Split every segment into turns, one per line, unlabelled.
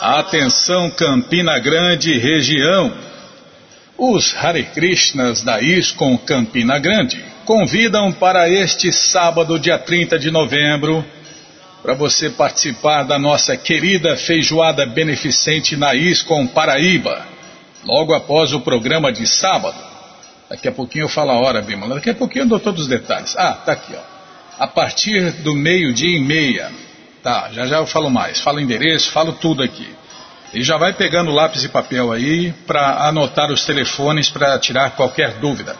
Atenção Campina Grande região. Os Hare Krishnas da ISCOM Campina Grande convidam para este sábado, dia 30 de novembro, para você participar da nossa querida feijoada beneficente na ISCOM Paraíba, logo após o programa de sábado. Daqui a pouquinho eu falo a hora, Bima. Daqui a pouquinho eu dou todos os detalhes. Ah, tá aqui, ó. A partir do meio-dia e meia. Tá, já já eu falo mais. Falo endereço, falo tudo aqui. E já vai pegando lápis e papel aí para anotar os telefones para tirar qualquer dúvida.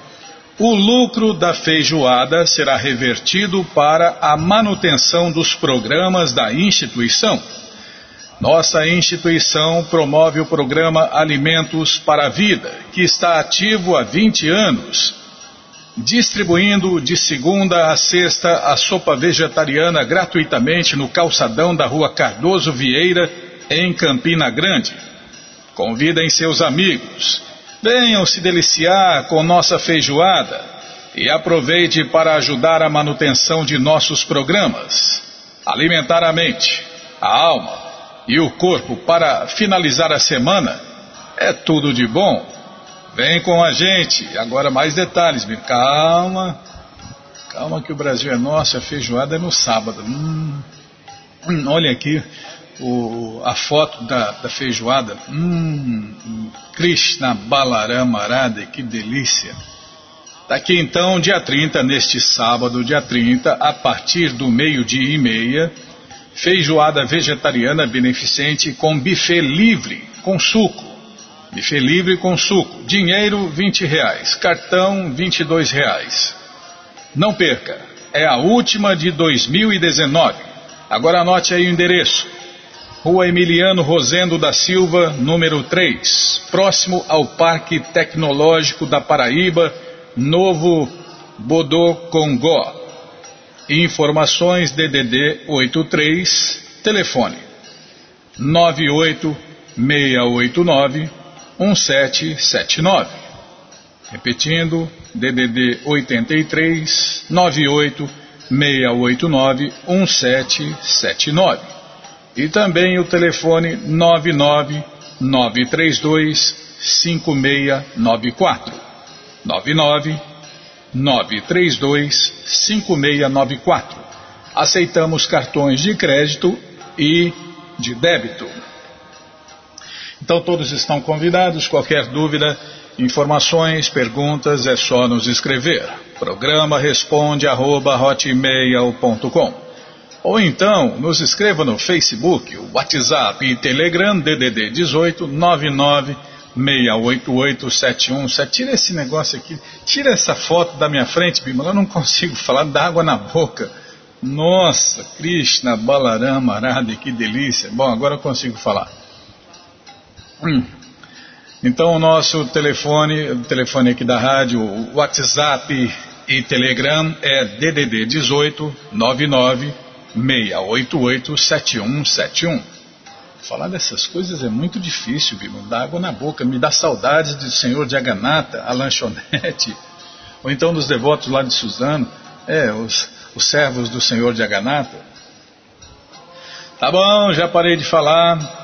O lucro da feijoada será revertido para a manutenção dos programas da instituição. Nossa instituição promove o programa Alimentos para a Vida, que está ativo há 20 anos, distribuindo de segunda a sexta a sopa vegetariana gratuitamente no calçadão da rua Cardoso Vieira, em Campina Grande. Convidem seus amigos Venham se deliciar com nossa feijoada e aproveite para ajudar a manutenção de nossos programas. Alimentar a mente, a alma e o corpo para finalizar a semana é tudo de bom. Vem com a gente. Agora mais detalhes, calma. Calma que o Brasil é nosso, a feijoada é no sábado. Hum, hum, olha aqui o, a foto da, da feijoada. Hum, Krishna Balarama Arada, que delícia. Daqui então, dia 30, neste sábado, dia 30, a partir do meio-dia e meia, feijoada vegetariana beneficente com buffet livre, com suco. Buffet livre com suco. Dinheiro, 20 reais. Cartão, 22 reais. Não perca, é a última de 2019. Agora anote aí o endereço. Rua Emiliano Rosendo da Silva, número 3, próximo ao Parque Tecnológico da Paraíba, Novo Bodocongó. Informações DDD 83, telefone 98689 1779. Repetindo, DDD 83 98 689 1779 e também o telefone 99932 5694. 99 932 5694. Aceitamos cartões de crédito e de débito. Então todos estão convidados. Qualquer dúvida, informações, perguntas, é só nos escrever. Programa responde arroba ou então, nos escreva no Facebook, WhatsApp e Telegram DDD 18 99 688 Tira esse negócio aqui, tira essa foto da minha frente, Bima. Eu não consigo falar, dá água na boca. Nossa, Krishna, Balarama, Arada, que delícia. Bom, agora eu consigo falar. Hum. Então o nosso telefone, o telefone aqui da rádio, WhatsApp e Telegram é DDD 18 99 688-7171. Falar dessas coisas é muito difícil, viu? Dá água na boca, me dá saudades do senhor de Aganata, a lanchonete, ou então dos devotos lá de Suzano, é, os, os servos do senhor de Aganata. Tá bom, já parei de falar.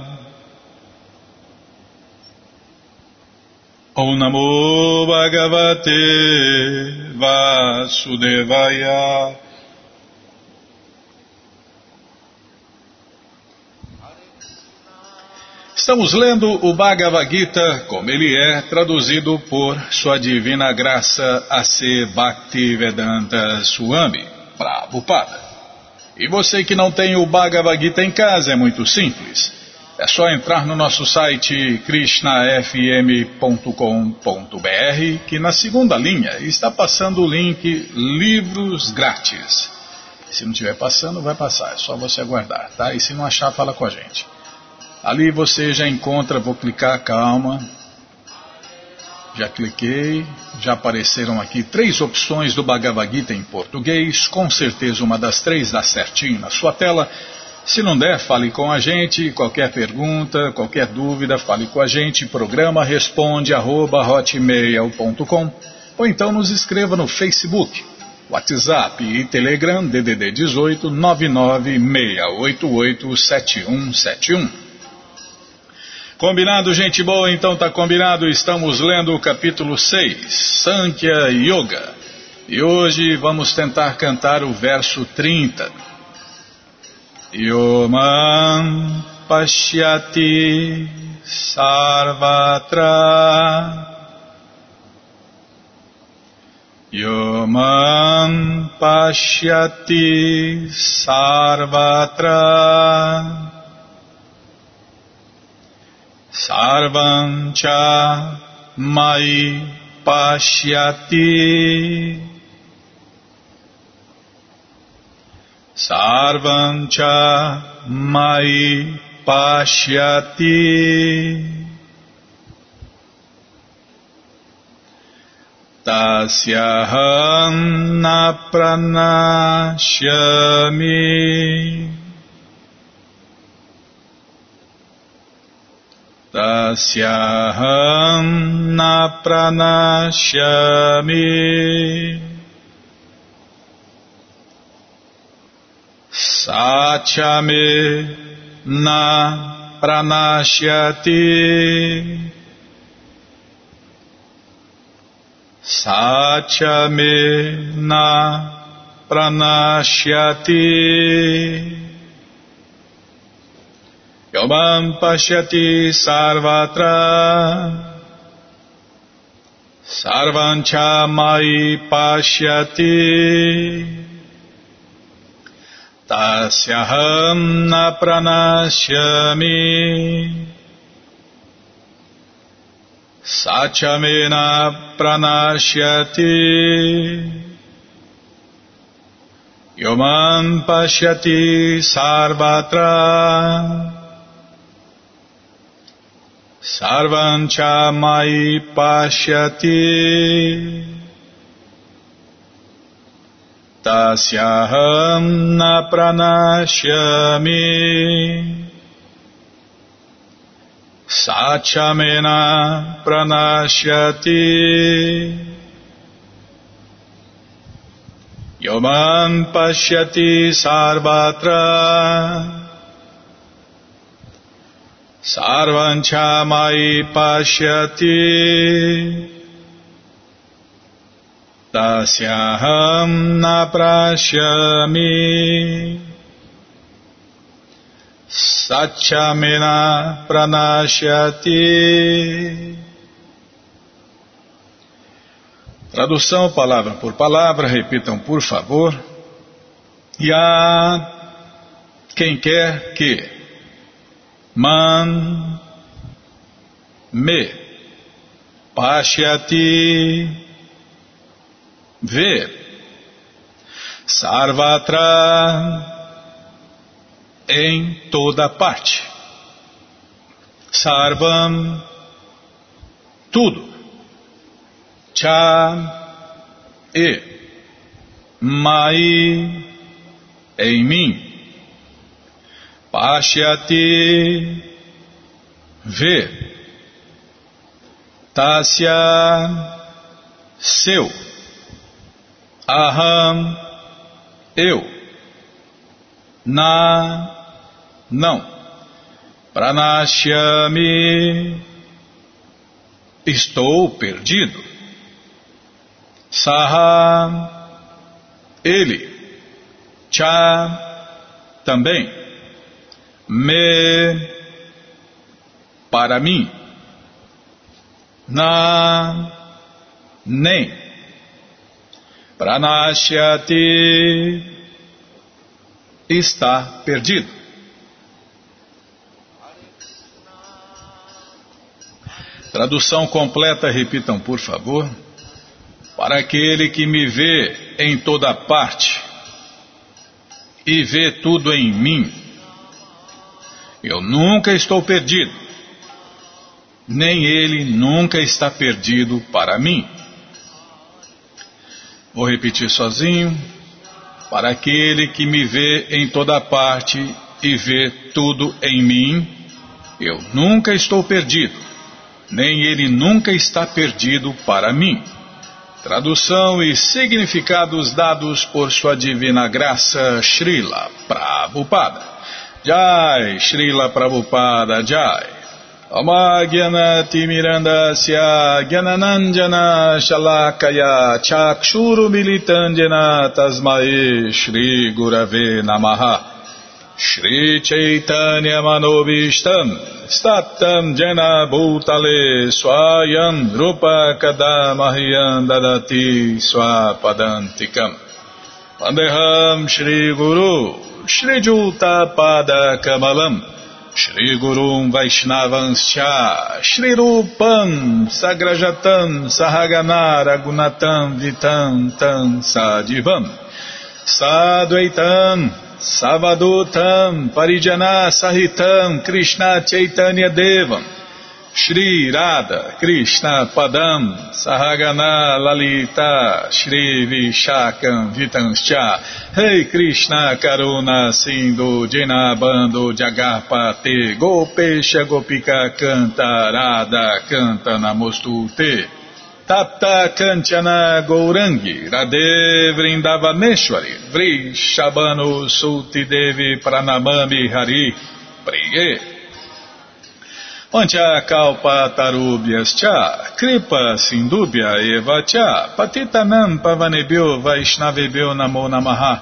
Om Bhagavate Vasudevaya. Estamos lendo o Bhagavad Gita como ele é, traduzido por Sua Divina Graça A.C. Bhaktivedanta Swami, Prabhupada. E você que não tem o Bhagavad Gita em casa, é muito simples. É só entrar no nosso site krishnafm.com.br que na segunda linha está passando o link Livros Grátis. Se não estiver passando, vai passar, é só você aguardar, tá? E se não achar, fala com a gente. Ali você já encontra, vou clicar, calma. Já cliquei, já apareceram aqui três opções do Bhagavad Gita em português. Com certeza uma das três dá certinho na sua tela. Se não der, fale com a gente. Qualquer pergunta, qualquer dúvida, fale com a gente. Programa responde arroba, hotmail.com ou então nos escreva no Facebook, WhatsApp e Telegram DDD 18 996887171. Combinado, gente boa? Então tá combinado. Estamos lendo o capítulo 6, Sankhya Yoga. E hoje vamos tentar cantar o verso 30. Yomam Pashyati Sarvatra Yomam Pashyati Sarvatra Sarvancha Mai Pashyati Sarvancha Mai Pashyati. Tasyaham Napranashyami Tasyaham na pranashyami Satyame na pranashyati Satyame na pranashyati Yomam Pashyati Sarvatra Sarvancha Mai Pashyati Tasyaham Na Pranashyami Satyamena Pranashyati Yomam Pashyati Sarvatra Sarvancha Mai Pashyati Tasyaham Na Pranashyami Sachamena Pranashyati Yomam Pashyati Sarvatra Sarvancha Mai Pashyati Tasyaham Na Prashyami Satchamena Pranashyati Tradução palavra por palavra, repitam por favor. E a quem quer que? Man me pashyati vê. Sarvatra em toda parte. Sarvam tudo. Cha e mai em mim. Pashyati vê Tasya seu Aham. Eu. Na. Não. Pranashyami estou perdido. Saha. Ele. Cha. Também. Me. Para mim. Na. Nem pranashyati está perdido. Tradução completa, repitam por favor. Para aquele que me vê em toda parte e vê tudo em mim, eu nunca estou perdido, nem ele nunca está perdido para mim. Vou repetir sozinho. Para aquele que me vê em toda parte e vê tudo em mim, eu nunca estou perdido, nem ele nunca está perdido para mim. Tradução e significados dados por Sua Divina Graça Srila Prabhupada. Jai, Srila Prabhupada Jai. अमाज्ञनतिमिरन्दस्य ज्ञननञ्जन शलाकया चाक्षूरुमिलितञ्जन तस्मै श्रीगुरवे नमः श्रीचैतन्यमनोभीष्टम् स्तप्तम् जन भूतले स्वायम् रूपकदा मह्यम् ददति स्वापदन्तिकम् वन्देहम् श्रीगुरु श्रीजूतपादकमलम् Shri Gurum Vaishnavanscha Shri Rupam Sagrajatam Sahagana Ragunatam Vitam Tam Sadivam Sadvaitam Savadutam Parijana Sahitam Krishna Chaitanya Devam Shri Radha Krishna Padam Sahagana Lalita Shri Vishakam Vitanscha. Rei hey Krishna Karuna Sindhu Dinabando Jagarpate Gopesha Gopika Canta Radha Canta Namostute. Tapta Kanchana Gourangi Radhe Vrindavaneshwari Vrishabano Sulti Devi Pranamami Hari Priye Pancha kalpa tarubhyas kripa sindubhya eva cha, patitanam pavanebhyo vaishnavebhyo namo namaha.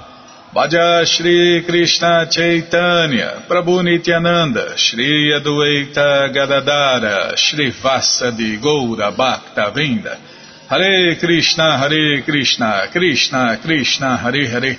Bhaja Shri Krishna Chaitanya, Prabhu Nityananda, Shri Adueita Gadadara, Shri Vassa de Goura Bhakta Vinda. Hare Krishna, Hare Krishna, Krishna Krishna, Hare Hare.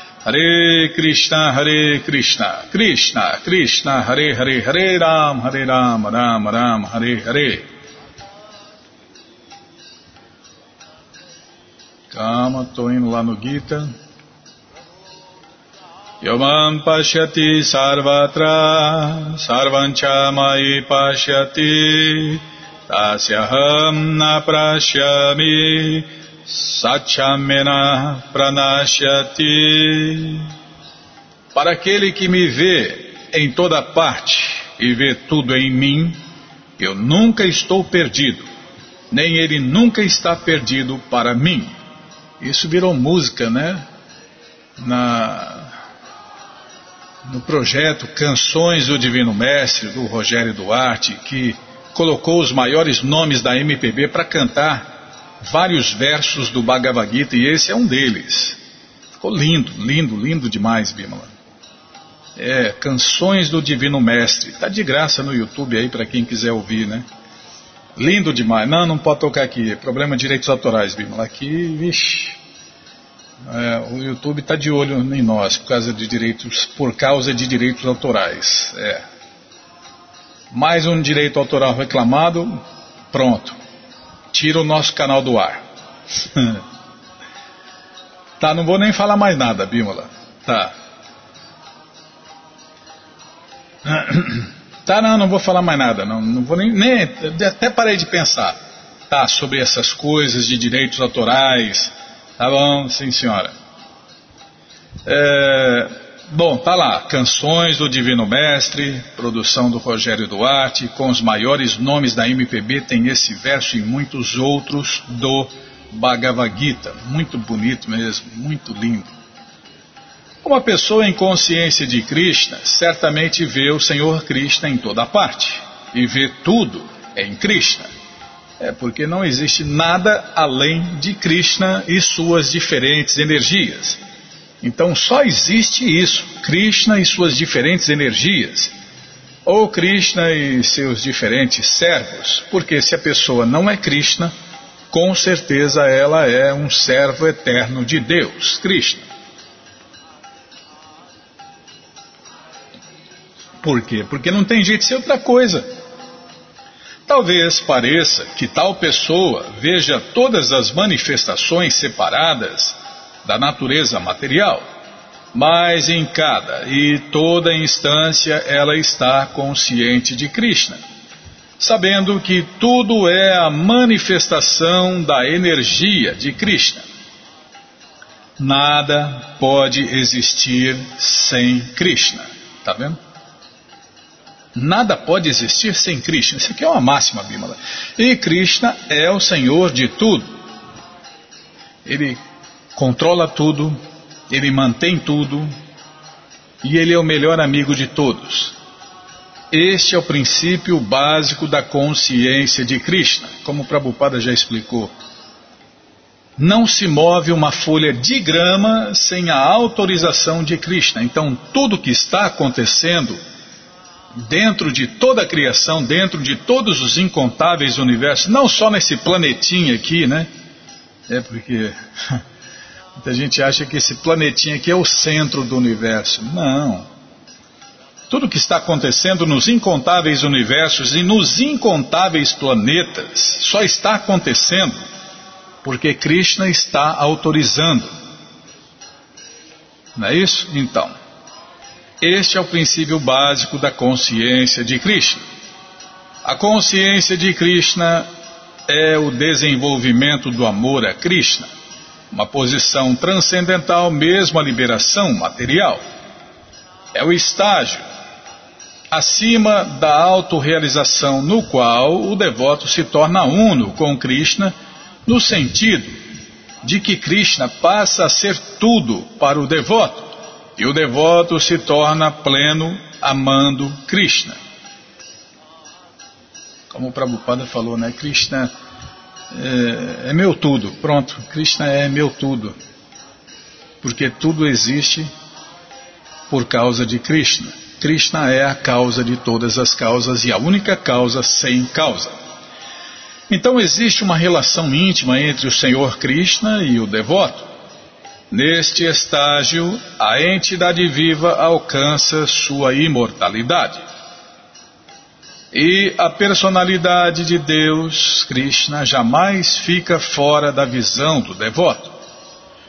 Hare Krishna, Hare Krishna, Krishna, Krishna, Hare Hare, Hare Ram, Hare Ram, Ram Ram, Hare Hare. Calma, estou indo lá no Gita. Yomam Pashyati Sarvatra, Sarvancha Mai Pashyati, Tasyaham Na Prashyami, Satyamena Pranashyati. Para aquele que me vê em toda parte e vê tudo em mim, eu nunca estou perdido, nem ele nunca está perdido para mim. Isso virou música, né? Na, no projeto Canções do Divino Mestre, do Rogério Duarte, que colocou os maiores nomes da MPB para cantar vários versos do Bhagavad Gita e esse é um deles. Ficou lindo, lindo, lindo demais, Bimala. É, Canções do Divino Mestre. Tá de graça no YouTube aí para quem quiser ouvir, né? Lindo demais. Não, não pode tocar aqui. Problema de direitos autorais, Bimala. Aqui, vixi. É, o YouTube está de olho em nós por causa de direitos, por causa de direitos autorais. É. Mais um direito autoral reclamado, pronto tira o nosso canal do ar. tá, não vou nem falar mais nada, Bímola. Tá. Tá, não, não vou falar mais nada. Não, não vou nem, nem. Até parei de pensar. Tá, sobre essas coisas de direitos autorais. Tá bom, sim, senhora. É, Bom, tá lá, Canções do Divino Mestre, produção do Rogério Duarte, com os maiores nomes da MPB, tem esse verso e muitos outros do Bhagavad Gita. Muito bonito mesmo, muito lindo. Uma pessoa em consciência de Krishna certamente vê o Senhor Krishna em toda parte e vê tudo em Krishna. É porque não existe nada além de Krishna e suas diferentes energias. Então só existe isso, Krishna e suas diferentes energias. Ou Krishna e seus diferentes servos, porque se a pessoa não é Krishna, com certeza ela é um servo eterno de Deus, Krishna. Por quê? Porque não tem jeito de ser outra coisa. Talvez pareça que tal pessoa veja todas as manifestações separadas da natureza material, mas em cada e toda instância ela está consciente de Krishna, sabendo que tudo é a manifestação da energia de Krishna. Nada pode existir sem Krishna. Tá vendo? Nada pode existir sem Krishna. Isso aqui é uma máxima, Bimala. E Krishna é o Senhor de tudo. Ele controla tudo, ele mantém tudo e ele é o melhor amigo de todos. Este é o princípio básico da consciência de Krishna, como Prabhupada já explicou. Não se move uma folha de grama sem a autorização de Krishna. Então, tudo que está acontecendo dentro de toda a criação, dentro de todos os incontáveis universos, não só nesse planetinha aqui, né? É porque muita gente acha que esse planetinha aqui é o centro do universo. Não. Tudo que está acontecendo nos incontáveis universos e nos incontáveis planetas só está acontecendo porque Krishna está autorizando. Não é isso? Então. Este é o princípio básico da consciência de Krishna. A consciência de Krishna é o desenvolvimento do amor a Krishna, uma posição transcendental mesmo a liberação material. É o estágio acima da autorrealização no qual o devoto se torna uno com Krishna no sentido de que Krishna passa a ser tudo para o devoto e o devoto se torna pleno amando Krishna. Como o Prabhupada falou, né? Krishna é, é meu tudo. Pronto, Krishna é meu tudo. Porque tudo existe por causa de Krishna. Krishna é a causa de todas as causas e a única causa sem causa. Então existe uma relação íntima entre o Senhor Krishna e o devoto. Neste estágio, a entidade viva alcança sua imortalidade. E a personalidade de Deus, Krishna, jamais fica fora da visão do devoto.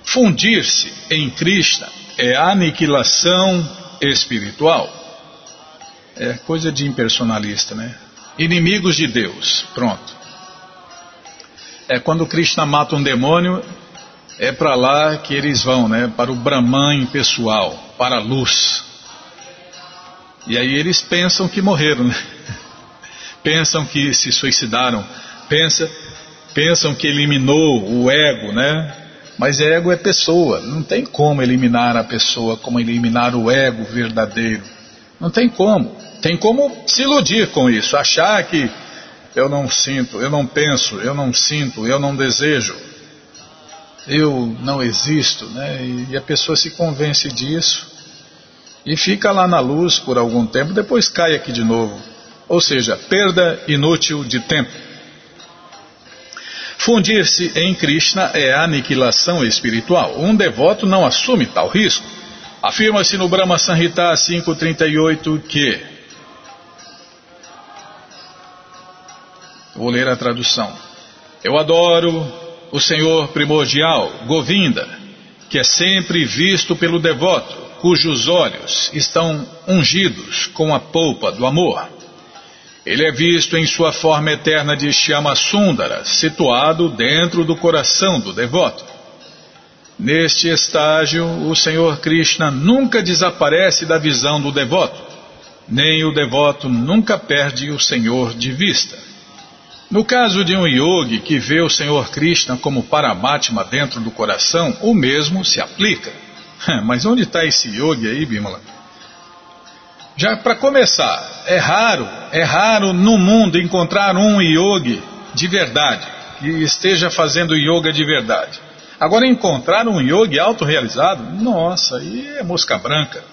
Fundir-se em Krishna é aniquilação espiritual. É coisa de impersonalista, né? Inimigos de Deus, pronto. É quando Krishna mata um demônio, é para lá que eles vão, né? Para o Brahman pessoal, para a luz. E aí eles pensam que morreram, né? Pensam que se suicidaram, pensa, pensam que eliminou o ego, né? Mas ego é pessoa, não tem como eliminar a pessoa como eliminar o ego verdadeiro. Não tem como. Tem como se iludir com isso, achar que eu não sinto, eu não penso, eu não sinto, eu não desejo eu não existo, né? E a pessoa se convence disso e fica lá na luz por algum tempo, depois cai aqui de novo. Ou seja, perda inútil de tempo. Fundir-se em Krishna é aniquilação espiritual. Um devoto não assume tal risco. Afirma-se no Brahma Sanhita 538 que. Vou ler a tradução. Eu adoro o Senhor primordial, Govinda, que é sempre visto pelo devoto, cujos olhos estão ungidos com a polpa do amor. Ele é visto em sua forma eterna de Shama Sundara, situado dentro do coração do devoto. Neste estágio, o Senhor Krishna nunca desaparece da visão do devoto, nem o devoto nunca perde o Senhor de vista. No caso de um yogi que vê o Senhor Krishna como Paramatma dentro do coração, o mesmo se aplica. Mas onde está esse yogi aí, Bimala? Já para começar, é raro, é raro no mundo encontrar um yogi de verdade, que esteja fazendo yoga de verdade. Agora, encontrar um yogi autorrealizado, nossa, aí é mosca branca.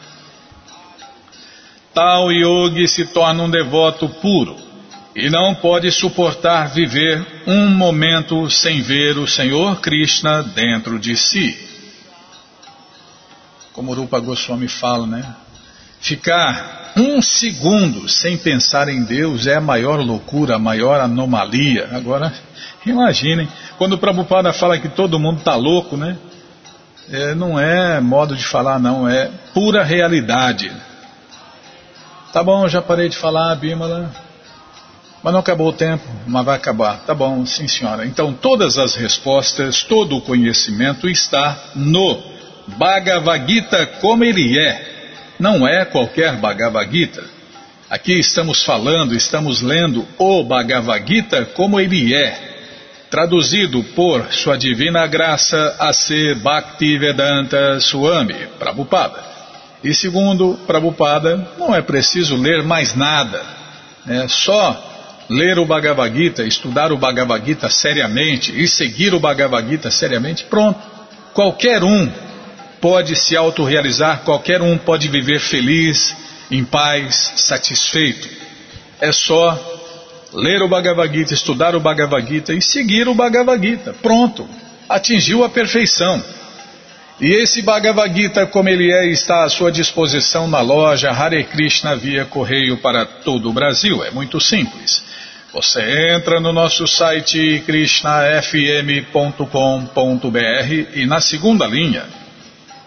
Tal yogi se torna um devoto puro e não pode suportar viver um momento sem ver o Senhor Krishna dentro de si. Como Rupa Goswami fala, né? Ficar um segundo sem pensar em Deus é a maior loucura, a maior anomalia. Agora, imaginem, quando o Prabhupada fala que todo mundo está louco, né? É, não é modo de falar, não, é pura realidade. Tá bom, já parei de falar, Bímola. Mas não acabou o tempo, mas vai acabar. Tá bom, sim senhora. Então todas as respostas, todo o conhecimento está no Bhagavad Gita como ele é. Não é qualquer Bhagavad Gita. Aqui estamos falando, estamos lendo o Bhagavad Gita como ele é, traduzido por Sua Divina Graça a ser Bhaktivedanta Swami Prabhupada. E segundo Prabhupada, não é preciso ler mais nada, é só ler o Bhagavad Gita, estudar o Bhagavad Gita seriamente e seguir o Bhagavad Gita seriamente, pronto. Qualquer um pode se autorrealizar, qualquer um pode viver feliz, em paz, satisfeito. É só ler o Bhagavad Gita, estudar o Bhagavad Gita e seguir o Bhagavad Gita. Pronto, atingiu a perfeição. E esse Bhagavad Gita, como ele é, está à sua disposição na loja Hare Krishna via correio para todo o Brasil. É muito simples. Você entra no nosso site krishnafm.com.br e na segunda linha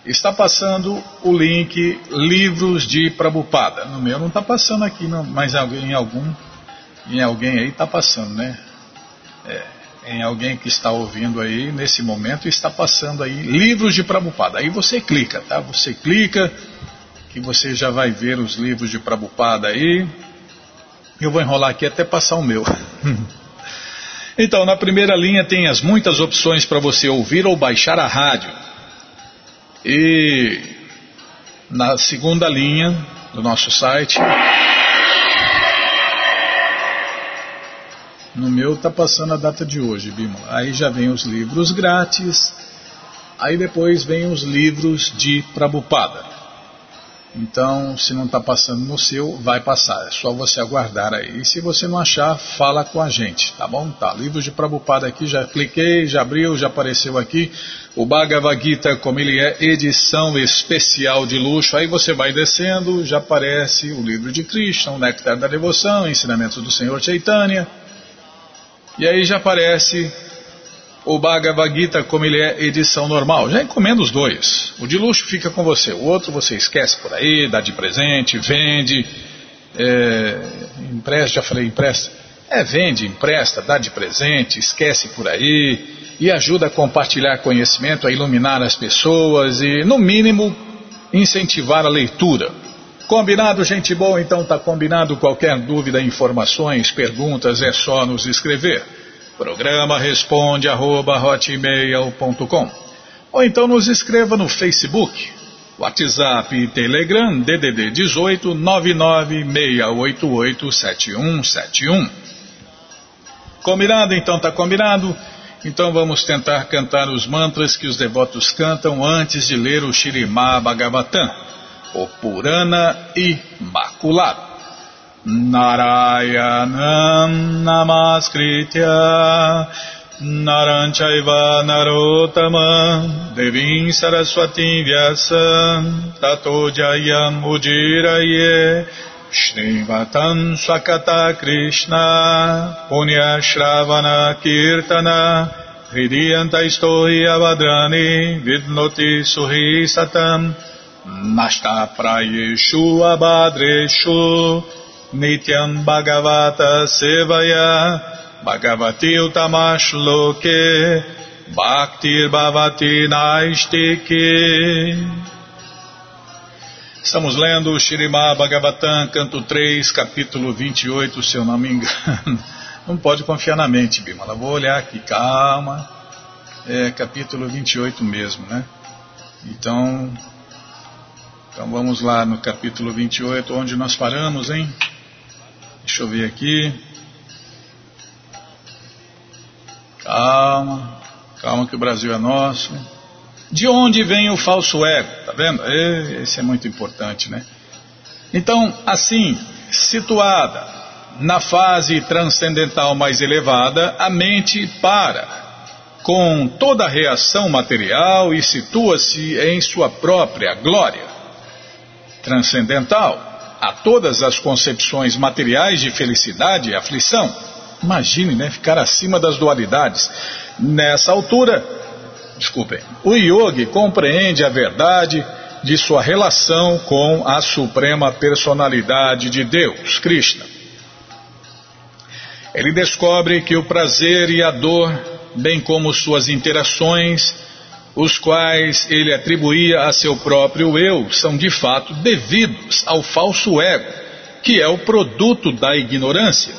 está passando o link Livros de Prabupada. No meu não está passando aqui, não, mas em algum, em alguém aí está passando, né? É, em alguém que está ouvindo aí nesse momento está passando aí Livros de Prabupada. Aí você clica, tá? Você clica que você já vai ver os livros de Prabupada aí. Eu vou enrolar aqui até passar o meu. então, na primeira linha tem as muitas opções para você ouvir ou baixar a rádio. E na segunda linha do nosso site, no meu está passando a data de hoje, Bímola. Aí já vem os livros grátis, aí depois vem os livros de Prabupada. Então, se não está passando no seu, vai passar. É só você aguardar aí. E se você não achar, fala com a gente, tá bom? Tá, livros de Prabhupada aqui, já cliquei, já abriu, já apareceu aqui. O Bhagavad Gita, como ele é, edição especial de luxo. Aí você vai descendo, já aparece o livro de Krishna, o Néctar da Devoção, Ensinamentos do Senhor Chaitanya. E aí já aparece o Bhagavad Gita como ele é edição normal. Já encomenda os dois. O de luxo fica com você, o outro você esquece por aí, dá de presente, vende, é, empresta, já falei empresta. É, vende, empresta, dá de presente, esquece por aí e ajuda a compartilhar conhecimento, a iluminar as pessoas e, no mínimo, incentivar a leitura. Combinado, gente boa? Então tá combinado. Qualquer dúvida, informações, perguntas, é só nos escrever. Programa responde arroba hotmail.com ou então nos escreva no Facebook, WhatsApp e Telegram DDD 18 996887171. Combinado? Então tá combinado? Então vamos tentar cantar os mantras que os devotos cantam antes de ler o Shirimá Bhagavatam, o Purana Imaculado. Naranchaiva Narotama Devim Saraswati Vyasam Tato Jayam Ujiraye Shrivatam Swakata Krishna Punya Shravana Kirtana Hridiyanta Istohi Avadrani Vidnoti Suhi Satam Nashta Prayeshu Abadreshu Nityam Bhagavata Sevaya Bhagavati Utamash Loke Bhaktir Bhavati Naistike Estamos lendo o Shirimá Bhagavatam, canto 3, capítulo 28, se eu não me engano. Não pode confiar na mente, Bimala. Vou olhar aqui, calma. É capítulo 28 mesmo, né? Então, então vamos lá no capítulo 28, onde nós paramos, hein? Deixa eu ver aqui. Calma, calma que o Brasil é nosso. De onde vem o falso ego? Tá vendo? Esse é muito importante, né? Então, assim, situada na fase transcendental mais elevada, a mente para com toda a reação material e situa-se em sua própria glória transcendental a todas as concepções materiais de felicidade e aflição. Imagine, né, ficar acima das dualidades. Nessa altura, desculpem, o yogi compreende a verdade de sua relação com a suprema personalidade de Deus, Krishna. Ele descobre que o prazer e a dor bem como suas interações, os quais ele atribuía a seu próprio eu, são de fato devidos ao falso ego, que é o produto da ignorância.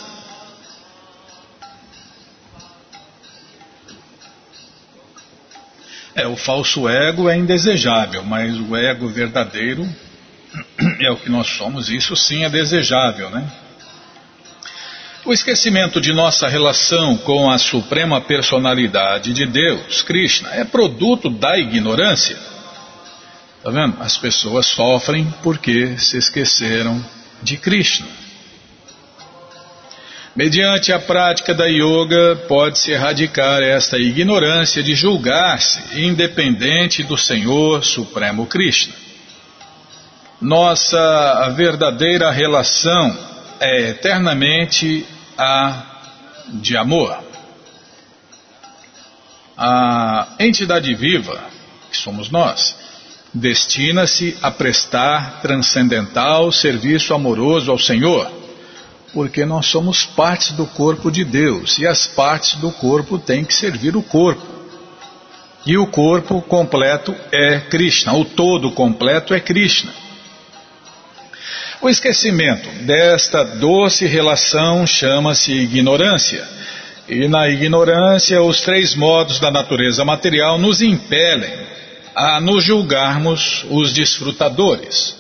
É, o falso ego é indesejável, mas o ego verdadeiro é o que nós somos, isso sim é desejável, né? O esquecimento de nossa relação com a suprema personalidade de Deus, Krishna, é produto da ignorância. Está vendo? As pessoas sofrem porque se esqueceram de Krishna. Mediante a prática da yoga, pode-se erradicar esta ignorância de julgar-se independente do Senhor Supremo Krishna. Nossa verdadeira relação é eternamente a de amor. A entidade viva, que somos nós, destina-se a prestar transcendental serviço amoroso ao Senhor, porque nós somos partes do corpo de Deus e as partes do corpo têm que servir o corpo. E o corpo completo é Krishna, o todo completo é Krishna. O esquecimento desta doce relação chama-se ignorância. E na ignorância, os três modos da natureza material nos impelem a nos julgarmos os desfrutadores.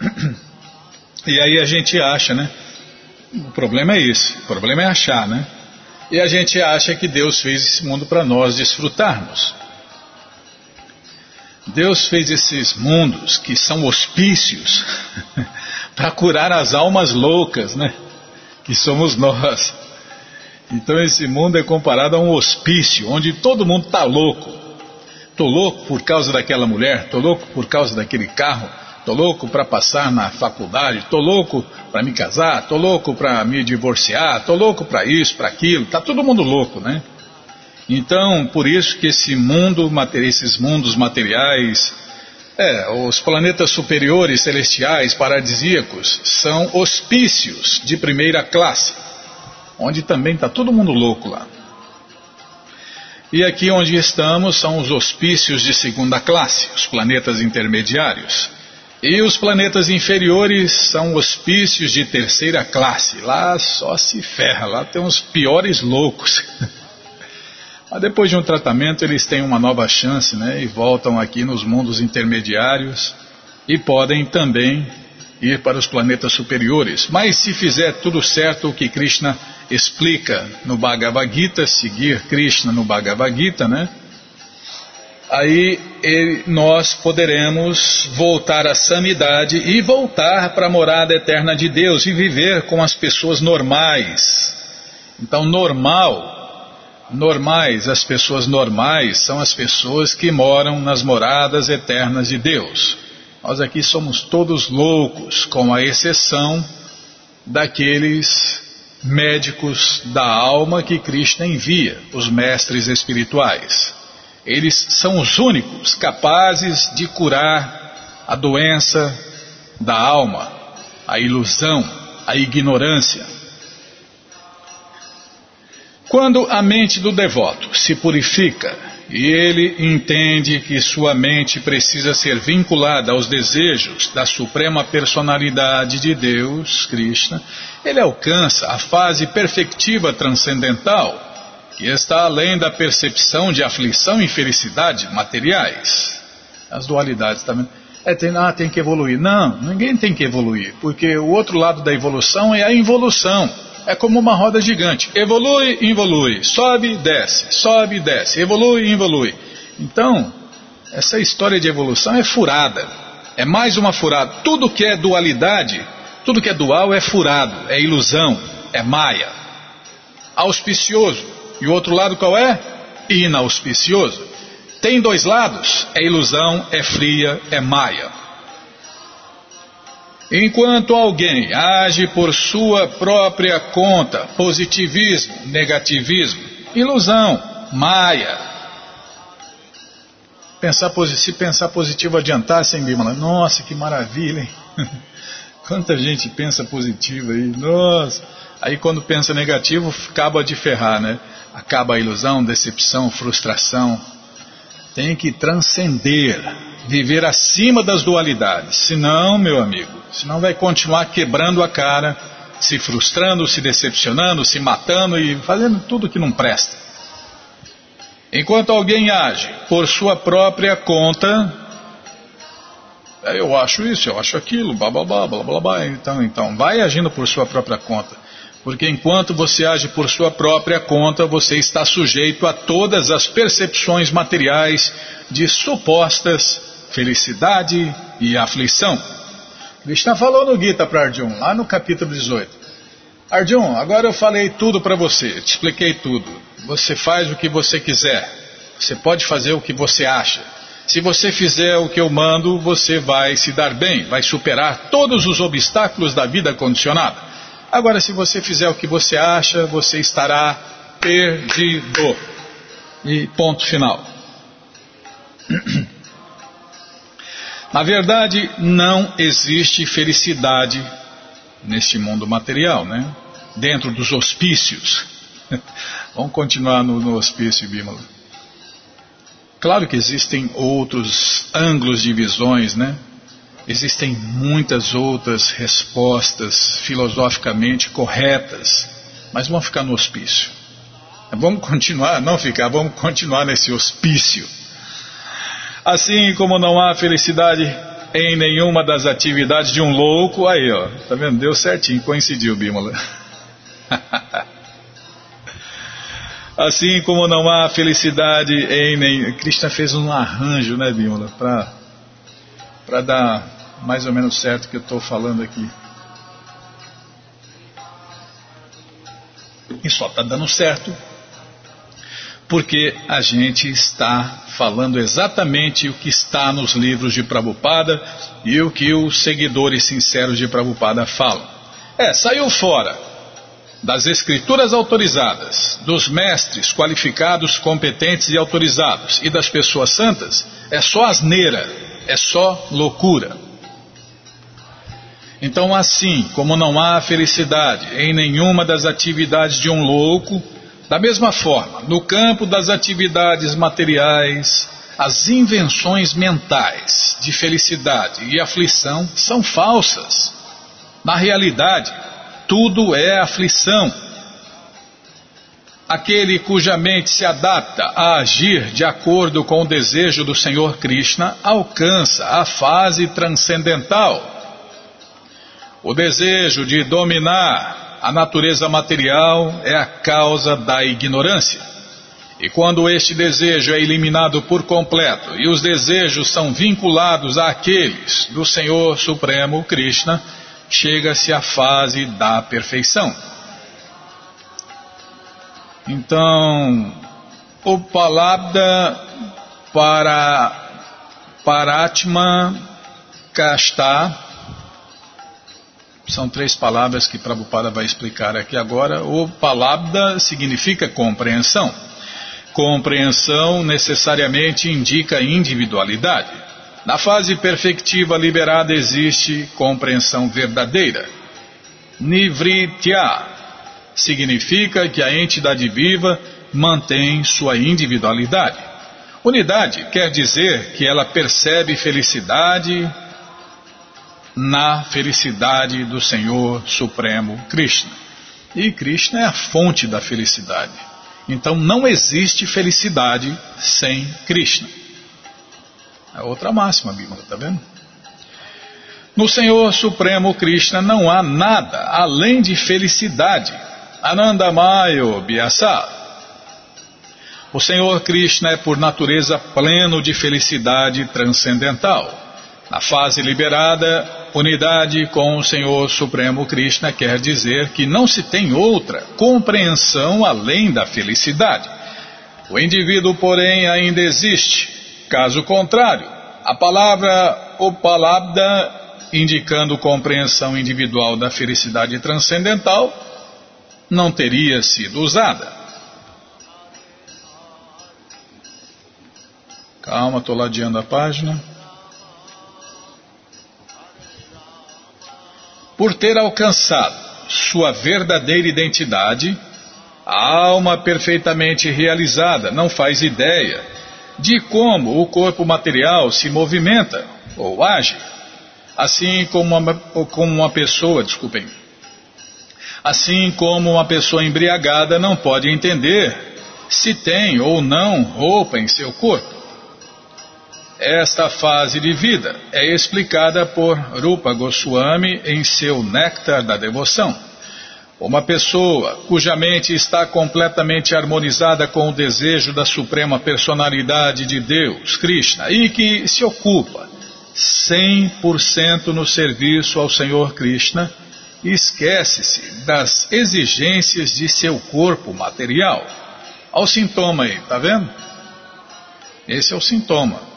E aí a gente acha, né? O problema é esse, o problema é achar, né? E a gente acha que Deus fez esse mundo para nós desfrutarmos. Deus fez esses mundos que são hospícios para curar as almas loucas, né? Que somos nós. Então esse mundo é comparado a um hospício, onde todo mundo está louco. Tô louco por causa daquela mulher, tô louco por causa daquele carro, tô louco para passar na faculdade, tô louco para me casar, tô louco para me divorciar, tô louco para isso, para aquilo. Tá todo mundo louco, né? Então, por isso que esse mundo, esses mundos materiais, é, os planetas superiores celestiais, paradisíacos, são hospícios de primeira classe, onde também está todo mundo louco lá. E aqui onde estamos são os hospícios de segunda classe, os planetas intermediários. E os planetas inferiores são hospícios de terceira classe. Lá só se ferra, lá tem os piores loucos. Mas depois de um tratamento eles têm uma nova chance né, e voltam aqui nos mundos intermediários e podem também ir para os planetas superiores. Mas se fizer tudo certo o que Krishna explica no Bhagavad Gita, seguir Krishna no Bhagavad Gita, né? Aí ele, nós poderemos voltar à sanidade e voltar para a morada eterna de Deus e viver com as pessoas normais. Então, normal normais, as pessoas normais são as pessoas que moram nas moradas eternas de Deus. Nós aqui somos todos loucos, com a exceção daqueles médicos da alma que Krishna envia, os mestres espirituais. Eles são os únicos capazes de curar a doença da alma, a ilusão, a ignorância. Quando a mente do devoto se purifica e ele entende que sua mente precisa ser vinculada aos desejos da suprema personalidade de Deus, Krishna, ele alcança a fase perfectiva transcendental, que está além da percepção de aflição e felicidade materiais. As dualidades também. É, tem, ah, tem que evoluir. Não, ninguém tem que evoluir, porque o outro lado da evolução é a involução. É como uma roda gigante. Evolui, evolui, sobe, desce, sobe, desce, evolui, evolui. Então, essa história de evolução é furada. É mais uma furada. Tudo que é dualidade, tudo que é dual é furado, é ilusão, é maia. Auspicioso. E o outro lado qual é? Inauspicioso. Tem dois lados? É ilusão, é fria, é maia. Enquanto alguém age por sua própria conta, positivismo, negativismo, ilusão, maia. Pensar, se pensar positivo adiantasse, hein, Bimala? Nossa, que maravilha, hein? Quanta gente pensa positivo aí, nossa. Aí quando pensa negativo, acaba de ferrar, né? Acaba a ilusão, decepção, frustração, tem que transcender, viver acima das dualidades. Senão, meu amigo, senão vai continuar quebrando a cara, se frustrando, se decepcionando, se matando e fazendo tudo que não presta. Enquanto alguém age por sua própria conta, é, eu acho isso, eu acho aquilo, blá blá blá blá blá blá. Então, então, vai agindo por sua própria conta. Porque enquanto você age por sua própria conta, você está sujeito a todas as percepções materiais de supostas felicidade e aflição. Krishna falou no Gita para Arjun, lá no capítulo 18. Arjun, agora eu falei tudo para você, te expliquei tudo. Você faz o que você quiser. Você pode fazer o que você acha. Se você fizer o que eu mando, você vai se dar bem, vai superar todos os obstáculos da vida condicionada. Agora, se você fizer o que você acha, você estará perdido. E ponto final. Na verdade, não existe felicidade neste mundo material, né? Dentro dos hospícios. Vamos continuar no, no hospício, Bímola. Claro que existem outros ângulos de visões, né? Existem muitas outras respostas filosoficamente corretas, mas vamos ficar no hospício. Vamos continuar, não ficar, vamos continuar nesse hospício. Assim como não há felicidade em nenhuma das atividades de um louco, aí ó, tá vendo? Deu certinho, coincidiu, Bímola. assim como não há felicidade em nem. Krishna fez um arranjo, né, Bímola, para para dar mais ou menos certo o que eu estou falando aqui. E só está dando certo porque a gente está falando exatamente o que está nos livros de Prabhupada e o que os seguidores sinceros de Prabhupada falam. É, saiu fora das escrituras autorizadas, dos mestres qualificados, competentes e autorizados e das pessoas santas, é só asneira, é só loucura. Então, assim como não há felicidade em nenhuma das atividades de um louco, da mesma forma, no campo das atividades materiais, as invenções mentais de felicidade e aflição são falsas. Na realidade, tudo é aflição. Aquele cuja mente se adapta a agir de acordo com o desejo do Senhor Krishna alcança a fase transcendental o desejo de dominar a natureza material é a causa da ignorância. E quando este desejo é eliminado por completo e os desejos são vinculados àqueles do Senhor Supremo Krishna, chega-se à fase da perfeição. Então, o Palabda para Paratma Kasta são três palavras que Prabhupada vai explicar aqui agora. O palabda significa compreensão. Compreensão necessariamente indica individualidade. Na fase perfectiva liberada existe compreensão verdadeira. Nivritya significa que a entidade viva mantém sua individualidade. Unidade quer dizer que ela percebe felicidade, na felicidade do Senhor Supremo Krishna. E Krishna é a fonte da felicidade. Então não existe felicidade sem Krishna. É outra máxima, Bíblia, tá vendo? No Senhor Supremo Krishna não há nada além de felicidade. Anandamayo Biasa. O Senhor Krishna é por natureza pleno de felicidade transcendental. Na fase liberada, unidade com o Senhor Supremo Krishna quer dizer que não se tem outra compreensão além da felicidade. O indivíduo, porém, ainda existe. Caso contrário, a palavra Upalabda indicando compreensão individual da felicidade transcendental, não teria sido usada. Calma, estou ladeando a página. Por ter alcançado sua verdadeira identidade, a alma perfeitamente realizada não faz ideia de como o corpo material se movimenta ou age assim como uma, como uma pessoa, desculpem, assim como uma pessoa embriagada não pode entender se tem ou não roupa em seu corpo. Esta fase de vida é explicada por Rupa Goswami em seu Néctar da Devoção. Uma pessoa cuja mente está completamente harmonizada com o desejo da Suprema Personalidade de Deus, Krishna, e que se ocupa 100% no serviço ao Senhor Krishna esquece-se das exigências de seu corpo material. Olha o sintoma aí, tá vendo? Esse é o sintoma.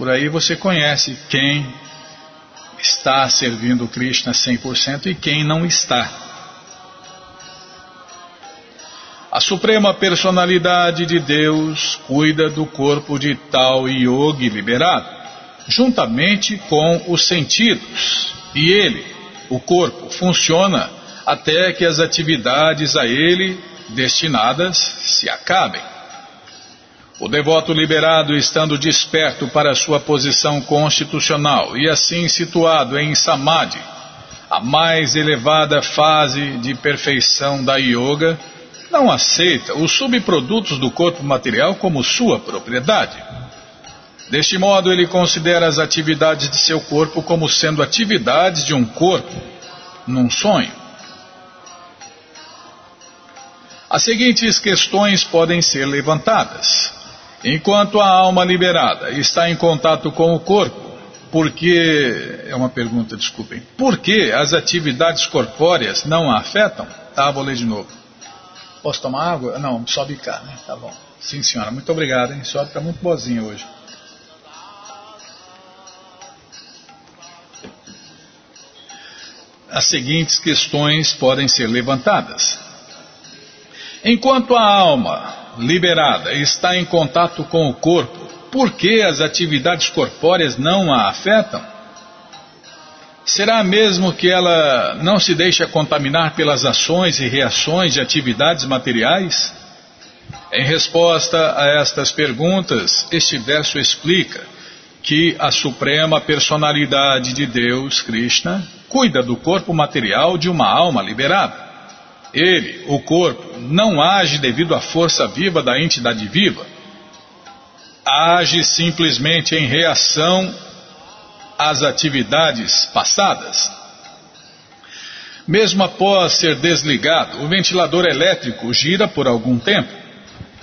Por aí você conhece quem está servindo Krishna 100% e quem não está. A Suprema Personalidade de Deus cuida do corpo de tal yogi liberado juntamente com os sentidos. E ele, o corpo, funciona até que as atividades a ele destinadas se acabem. O devoto liberado, estando desperto para sua posição constitucional e assim situado em Samadhi, a mais elevada fase de perfeição da yoga, não aceita os subprodutos do corpo material como sua propriedade. Deste modo, ele considera as atividades de seu corpo como sendo atividades de um corpo, num sonho. As seguintes questões podem ser levantadas. Enquanto a alma liberada está em contato com o corpo, por que. É uma pergunta, desculpem. Por que as atividades corpóreas não a afetam? Tá, vou ler de novo. Posso tomar água? Não, sobe cá, né? Tá bom. Sim, senhora. Muito obrigado, hein? A senhora está muito boazinha hoje. as seguintes questões podem ser levantadas. Enquanto a alma liberada está em contato com o corpo, por que as atividades corpóreas não a afetam? Será mesmo que ela não se deixa contaminar pelas ações e reações de atividades materiais? Em resposta a estas perguntas, este verso explica que a suprema personalidade de Deus, Krishna, cuida do corpo material de uma alma liberada. Ele, o corpo, não age devido à força viva da entidade viva. Age simplesmente em reação às atividades passadas. Mesmo após ser desligado, o ventilador elétrico gira por algum tempo.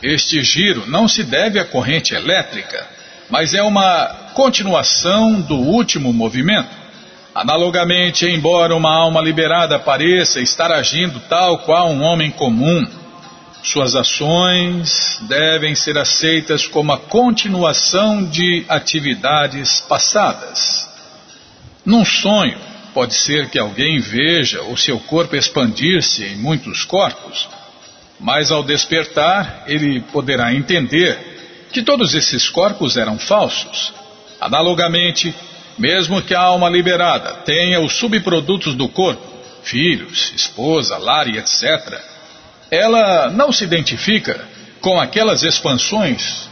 Este giro não se deve à corrente elétrica, mas é uma continuação do último movimento. Analogamente, embora uma alma liberada pareça estar agindo tal qual um homem comum, suas ações devem ser aceitas como a continuação de atividades passadas. Num sonho, pode ser que alguém veja o seu corpo expandir-se em muitos corpos, mas ao despertar, ele poderá entender que todos esses corpos eram falsos. Analogamente, mesmo que a alma liberada tenha os subprodutos do corpo, filhos, esposa, lar e etc., ela não se identifica com aquelas expansões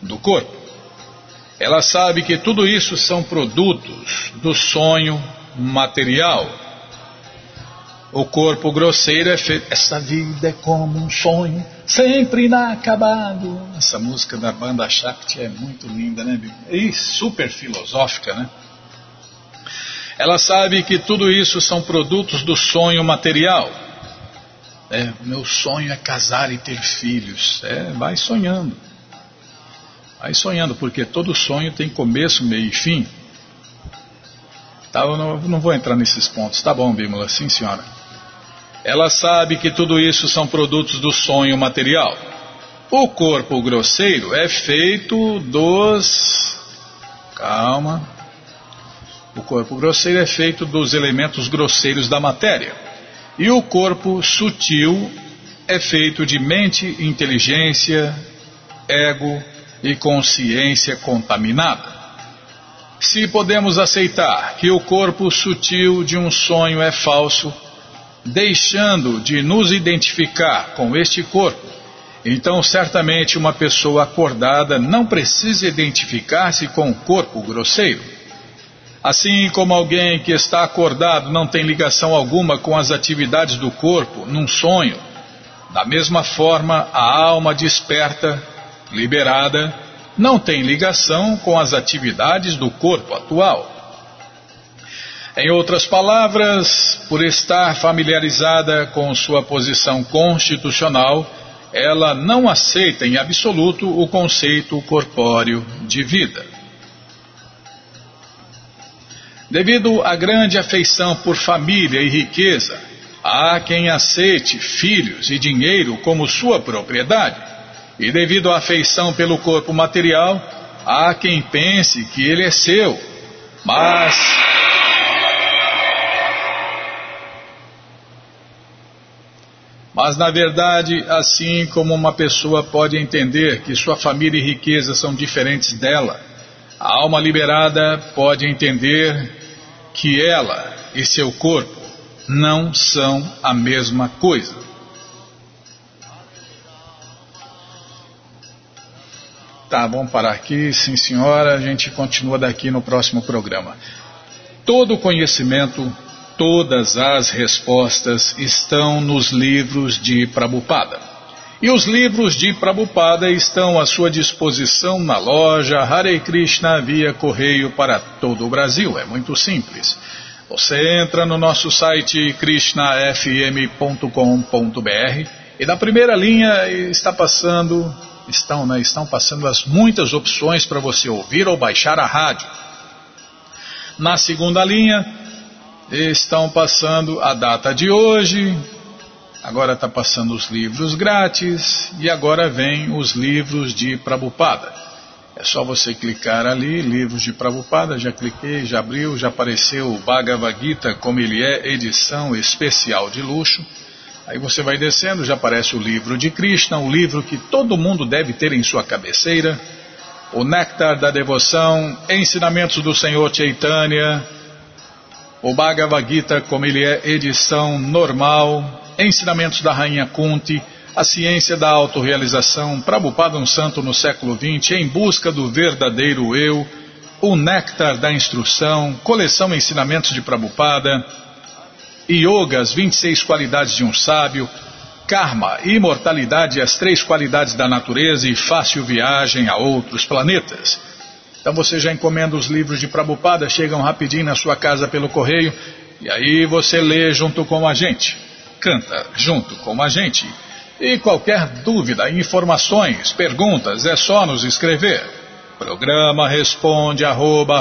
do corpo. Ela sabe que tudo isso são produtos do sonho material. O corpo grosseiro é feito. Essa vida é como um sonho, sempre inacabado. Essa música da banda Shakti é muito linda, né, E super filosófica, né? Ela sabe que tudo isso são produtos do sonho material. É, meu sonho é casar e ter filhos. É, vai sonhando. Vai sonhando, porque todo sonho tem começo, meio e fim. Tá, eu não, não vou entrar nesses pontos. Tá bom, Bímola, sim, senhora. Ela sabe que tudo isso são produtos do sonho material. O corpo grosseiro é feito dos. Calma. O corpo grosseiro é feito dos elementos grosseiros da matéria. E o corpo sutil é feito de mente, inteligência, ego, e consciência contaminada. Se podemos aceitar que o corpo sutil de um sonho é falso, deixando de nos identificar com este corpo, então certamente uma pessoa acordada não precisa identificar-se com o corpo grosseiro. Assim como alguém que está acordado não tem ligação alguma com as atividades do corpo num sonho, da mesma forma a alma desperta liberada, não tem ligação com as atividades do corpo atual. Em outras palavras, por estar familiarizada com sua posição constitucional, ela não aceita em absoluto o conceito corpóreo de vida. Devido à grande afeição por família e riqueza, há quem aceite filhos e dinheiro como sua propriedade e devido à afeição pelo corpo material, há quem pense que ele é seu. Mas. Mas na verdade, assim como uma pessoa pode entender que sua família e riqueza são diferentes dela, a alma liberada pode entender que ela e seu corpo não são a mesma coisa. Tá, vamos parar aqui, sim senhora, a gente continua daqui no próximo programa. Todo o conhecimento, todas as respostas estão nos livros de Prabhupada. E os livros de Prabhupada estão à sua disposição na loja Hare Krishna via correio para todo o Brasil. É muito simples. Você entra no nosso site krishnafm.com.br e na primeira linha está passando estão, né, estão passando as muitas opções para você ouvir ou baixar a rádio. Na segunda linha, estão passando a data de hoje, agora está passando os livros grátis e agora vem os livros de Prabupada. É só você clicar ali, livros de Prabupada, já cliquei, já abriu, já apareceu o Bhagavad Gita como ele é, edição especial de luxo. Aí você vai descendo, já aparece o livro de Krishna, o livro que todo mundo deve ter em sua cabeceira, o Néctar da Devoção, Ensinamentos do Senhor Chaitanya, o Bhagavad Gita, como ele é, edição normal, Ensinamentos da Rainha Kunti, a ciência da autorrealização, Prabhupada um santo no século XX, em busca do verdadeiro eu, o Néctar da Instrução, coleção Ensinamentos de Prabhupada, Yoga, as 26 qualidades de um sábio, Karma, imortalidade, as três qualidades da natureza e fácil viagem a outros planetas. Então você já encomenda os livros de Prabhupada, chegam rapidinho na sua casa pelo correio, e aí você lê junto com a gente, canta junto com a gente. E qualquer dúvida, informações, perguntas, é só nos escrever. Programa responde arroba,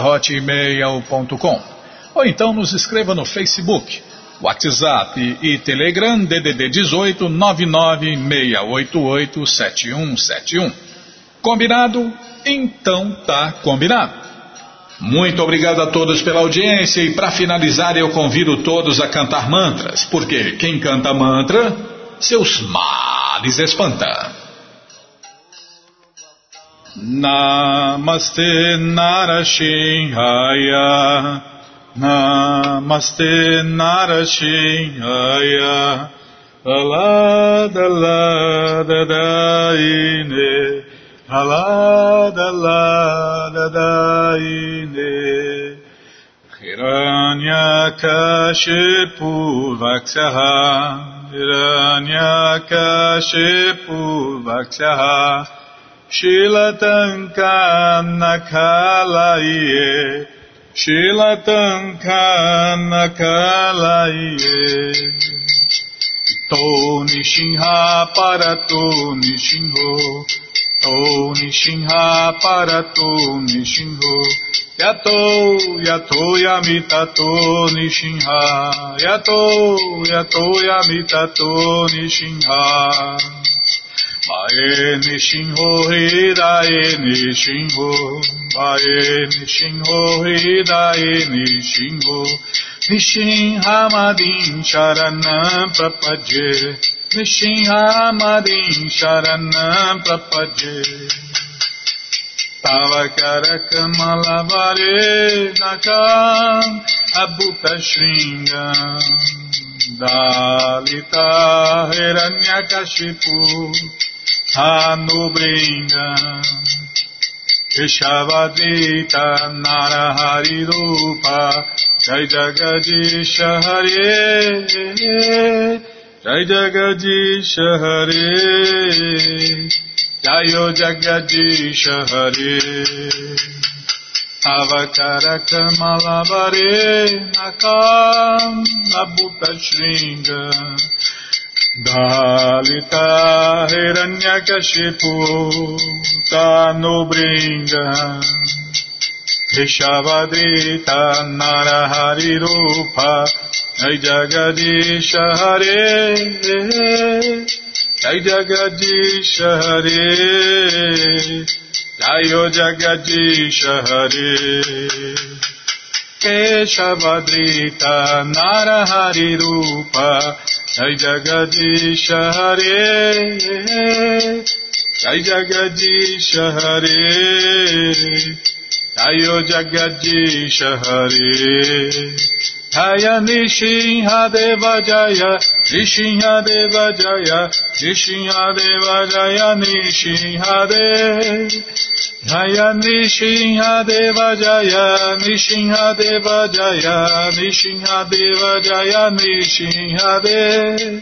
ou então nos escreva no Facebook WhatsApp e Telegram DDD 18 996887171. Combinado? Então tá combinado. Muito obrigado a todos pela audiência e para finalizar eu convido todos a cantar mantras, porque quem canta mantra, seus males espanta. Namaste Narashinhaya Namaste Narashinhaya Alada Lada Daine Alá, dalá, dadaine. Hiranyakashipu vaksaha. Hiranyakashipu vaksaha. Shilatanka nakalaye. Shilatanka nakalaye. To nishinha para to nishinho. Yato Nishinha Parato Nishinho Yato Yato Yamitato Nishinha. Yato Yato Yamitato Nishinha. Mae Nishinho Hidae Nishinho Mae Nishinho Hidae Nishinho Nishinha Madin Sharanam Prapajye नृसिंहामदीं शरणं प्रपद्ये तव करकमलवरे नकाम् अभूतशृङ्गम् दालिता हिरण्यकशिपु हानुभृङ्गम् Vishavadita Narahari Rupa Jai Jagadish Hare Jai Jagadisha Hare Jayo Jagadisha Hare Avakarakamalabare Nakam Nabuta Shringa Dalita Hiranyakashipu Tanubringa Vishavadita Narahari Rupa Jai Jagadisha Hare Jai Jagadisha Hare Jayo Jagadisha Hare Keshavadrita Narahari Rupa. Jai Jagadisha Hare Jai Jagadisha Hare Jayo Jagadisha Hare Jaya Nishinha Deva Jaya Nishinha Deva Jaya Nishinha Deva Jaya Nishinha Deva Jaya Nishinha Deva Jaya Nishinha Deva Jaya Nishinha Deva Jaya Nishinha Deva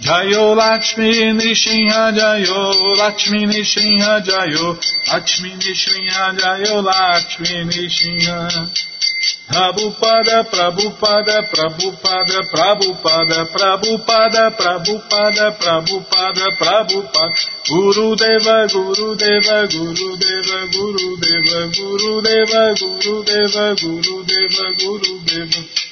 Jayo Lakshmi Nishinha Jayo, Lakshmi Nishinha Jayo, Lakshmi Nishinha Jayo, Lakshmi Nishinha. Prabhupada, Prabhupada, Prabhupada, Prabhupada, Prabhupada, Prabhupada, Prabhupada, Prabhupada, Guru Deva, Guru Deva, Guru Deva, Guru Deva, Guru Deva, Guru Deva, Guru Deva, Guru Deva.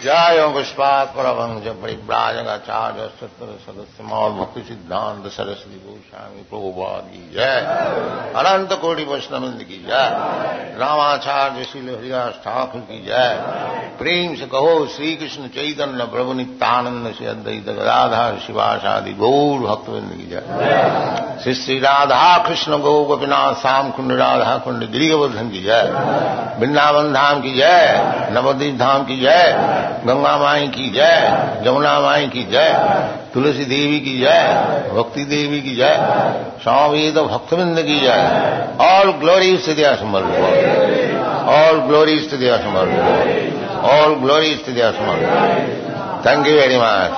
जय पुष्पात परमंज परिव्राजगाचार्य सत्र सदस्य मौल भक्ति सिद्धांत सरस्वती गोस्वामी प्रभुपाद की जय अनंत कोटि वैष्णविंद की जय रामाचार्य श्री हरिदास ठाकुर की जय प्रेम से कहो श्री कृष्ण चैतन्य प्रभु नित्यानंद से अद्वैत गदाधार शिवासादि गौर भक्तविंद की जय श्री श्री राधा कृष्ण गौ गोपीनाथ श्याम कुंड राधा कुंड गिरिवर्धन की जय वृंदावन धाम की जय नवदीप धाम की जय گنگا مائی کی جائے جمنا مائی کی جے، تلسی دیوی کی جائے بھکتی دیوی کی جائے سوامی تو بھکت بند کی جائے آل گلوری استدیا سمر آل گلوری استدیا سمر
آل گلوری استدیا سمر تھینک یو ویری مچ